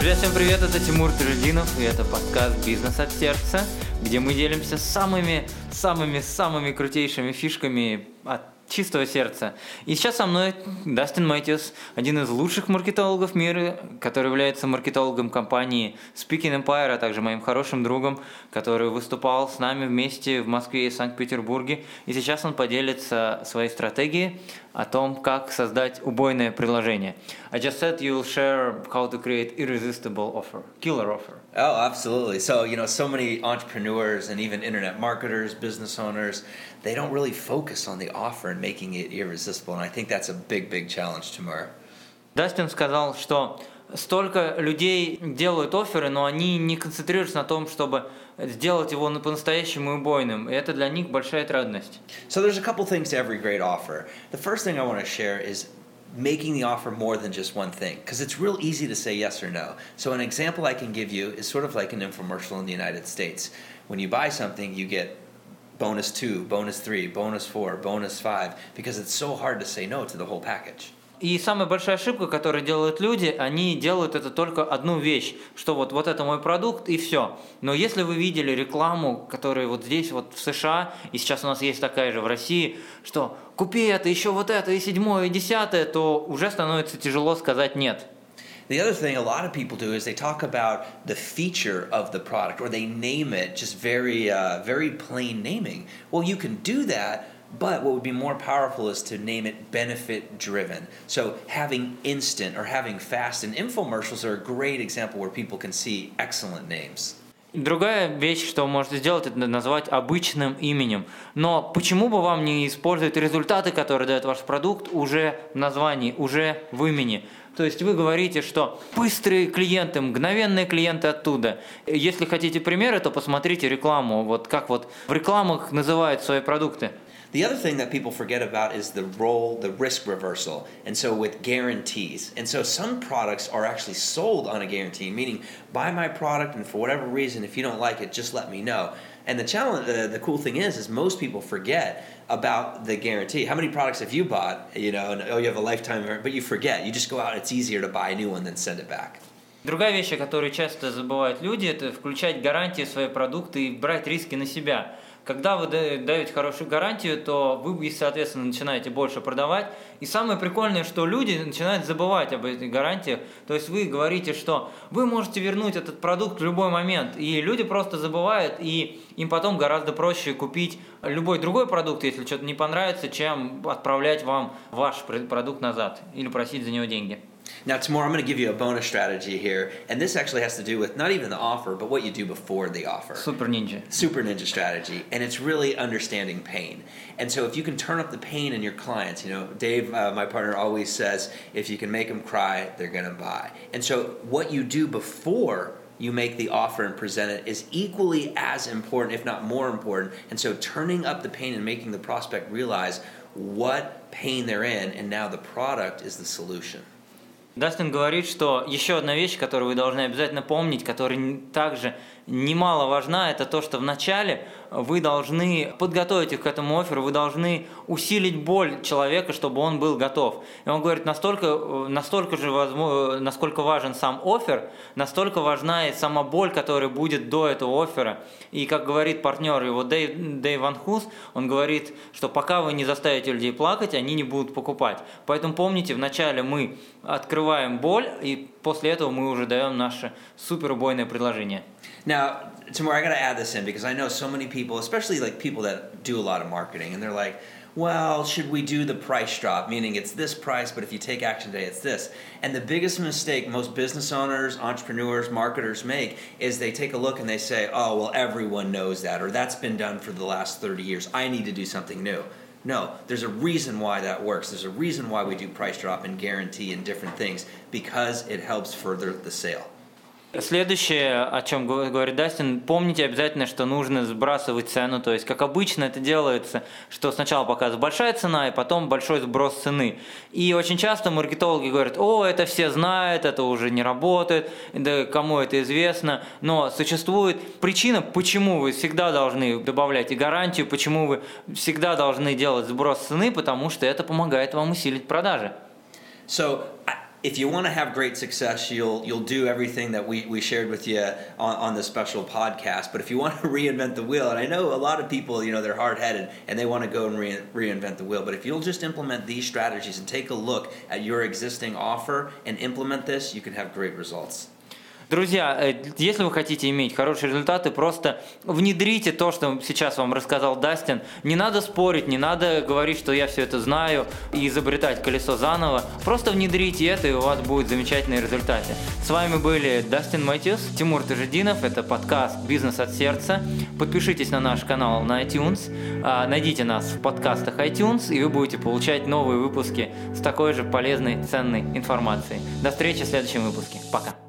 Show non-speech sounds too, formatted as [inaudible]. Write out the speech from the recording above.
Друзья, всем привет, это Тимур Тажидинов, и это подкаст «Бизнес от сердца», где мы делимся самыми-самыми-самыми крутейшими фишками от чистого сердца. И сейчас со мной Дастин Мэтьюс, один из лучших маркетологов мира, который является маркетологом компании Speaking Empire, а также моим хорошим другом, который выступал с нами вместе в Москве и Санкт-Петербурге. И сейчас он поделится своей стратегией о том, как создать убойное приложение. I just said you will share how to create irresistible offer, killer offer. Oh, absolutely. So, you know, so many entrepreneurs and even internet marketers, business owners, they don't really focus on the offer and making it irresistible. And I think that's a big, big challenge tomorrow. Дастин сказал, что столько людей делают оферы, но они не концентрируются на том, чтобы сделать его по-настоящему убойным. И это для них большая трудность. So there's a couple things to every great offer. The first thing I want to share is making the offer more than just one thing because it's real easy to say yes or no. So an example I can give you is sort of like an infomercial in the United States. When you buy something, you get bonus 2, bonus 3, bonus 4, bonus 5 because it's so hard to say no to the whole package. И самая большая ошибка, которую делают люди, они делают это только одну вещь, что вот, вот это мой продукт и все. Но если вы видели рекламу, которая вот здесь вот в США, и сейчас у нас есть такая же в России, что купи это, еще вот это, и седьмое, и десятое, то уже становится тяжело сказать нет. The other thing a lot of people do is they talk about the feature of the product or they name it just very, uh, very plain naming. Well, you can do that, But what would be more powerful is to name it benefit driven. So having instant or having fast and infomercials are a great example where people can see excellent names. Другая вещь, что вы можете сделать, это назвать обычным именем. Но почему бы вам не использовать результаты, которые дает ваш продукт, уже в названии, уже в имени? То есть вы говорите, что быстрые клиенты, мгновенные клиенты оттуда. Если хотите примеры, то посмотрите рекламу. Вот как вот в рекламах называют свои продукты. The other thing that people forget about is the role, the risk reversal, and so with guarantees. And so some products are actually sold on a guarantee, meaning buy my product, and for whatever reason, if you don't like it, just let me know. And the challenge, uh, the cool thing is, is most people forget about the guarantee. How many products have you bought? You know, and oh, you have a lifetime, but you forget. You just go out. It's easier to buy a new one than send it back. Другая вещь, о которой часто забывают люди, это включать гарантии в свои продукты и брать риски на себя. Когда вы даете хорошую гарантию, то вы, соответственно, начинаете больше продавать. И самое прикольное, что люди начинают забывать об этих гарантиях. То есть вы говорите, что вы можете вернуть этот продукт в любой момент. И люди просто забывают, и им потом гораздо проще купить любой другой продукт, если что-то не понравится, чем отправлять вам ваш продукт назад или просить за него деньги. Now, tomorrow I'm going to give you a bonus strategy here, and this actually has to do with not even the offer, but what you do before the offer. Super Ninja. Super Ninja strategy, and it's really understanding pain. And so, if you can turn up the pain in your clients, you know, Dave, uh, my partner, always says, if you can make them cry, they're going to buy. And so, what you do before you make the offer and present it is equally as important, if not more important. And so, turning up the pain and making the prospect realize what pain they're in, and now the product is the solution. Дастин говорит, что еще одна вещь, которую вы должны обязательно помнить, которая также немало важна, это то, что вначале вы должны подготовить их к этому офферу, вы должны усилить боль человека, чтобы он был готов. И он говорит, настолько, настолько же, возможно, насколько важен сам офер, настолько важна и сама боль, которая будет до этого оффера. И как говорит партнер его Дэйв, Дэйв Ван Хус, он говорит, что пока вы не заставите людей плакать, они не будут покупать. Поэтому помните, вначале мы открываем боль, и после этого мы уже даем наше супер убойное предложение. Now, tomorrow I got to add this in because I know so many people, especially like people that do a lot of marketing, and they're like, well, should we do the price drop? Meaning it's this price, but if you take action today, it's this. And the biggest mistake most business owners, entrepreneurs, marketers make is they take a look and they say, oh, well, everyone knows that, or that's been done for the last 30 years. I need to do something new. No, there's a reason why that works. There's a reason why we do price drop and guarantee and different things because it helps further the sale. Следующее, о чем говорит Дастин, помните обязательно, что нужно сбрасывать цену. То есть, как обычно это делается, что сначала показывается большая цена, и потом большой сброс цены. И очень часто маркетологи говорят, о, это все знают, это уже не работает, да кому это известно. Но существует причина, почему вы всегда должны добавлять и гарантию, почему вы всегда должны делать сброс цены, потому что это помогает вам усилить продажи. So, if you want to have great success, you'll you'll do everything that we, we shared with you on, on this special podcast. But if you want to [laughs] reinvent the wheel, and I know a lot of people, you know, they're hard headed and they want to go and re- reinvent the wheel. But if you'll just implement these strategies and take a look at your existing offer and implement this, you can have great results. Друзья, э, если вы хотите иметь хорошие результаты, просто внедрите то, что сейчас вам рассказал Дастин. Не надо спорить, не надо говорить, что я все это знаю и изобретать колесо заново. Просто внедрите это, и у вас будут замечательные результаты. С вами были Дастин Мэтьюс, Тимур Тажидинов. Это подкаст «Бизнес от сердца». Подпишитесь на наш канал на iTunes, а, найдите нас в подкастах iTunes, и вы будете получать новые выпуски с такой же полезной, ценной информацией. До встречи в следующем выпуске. Пока.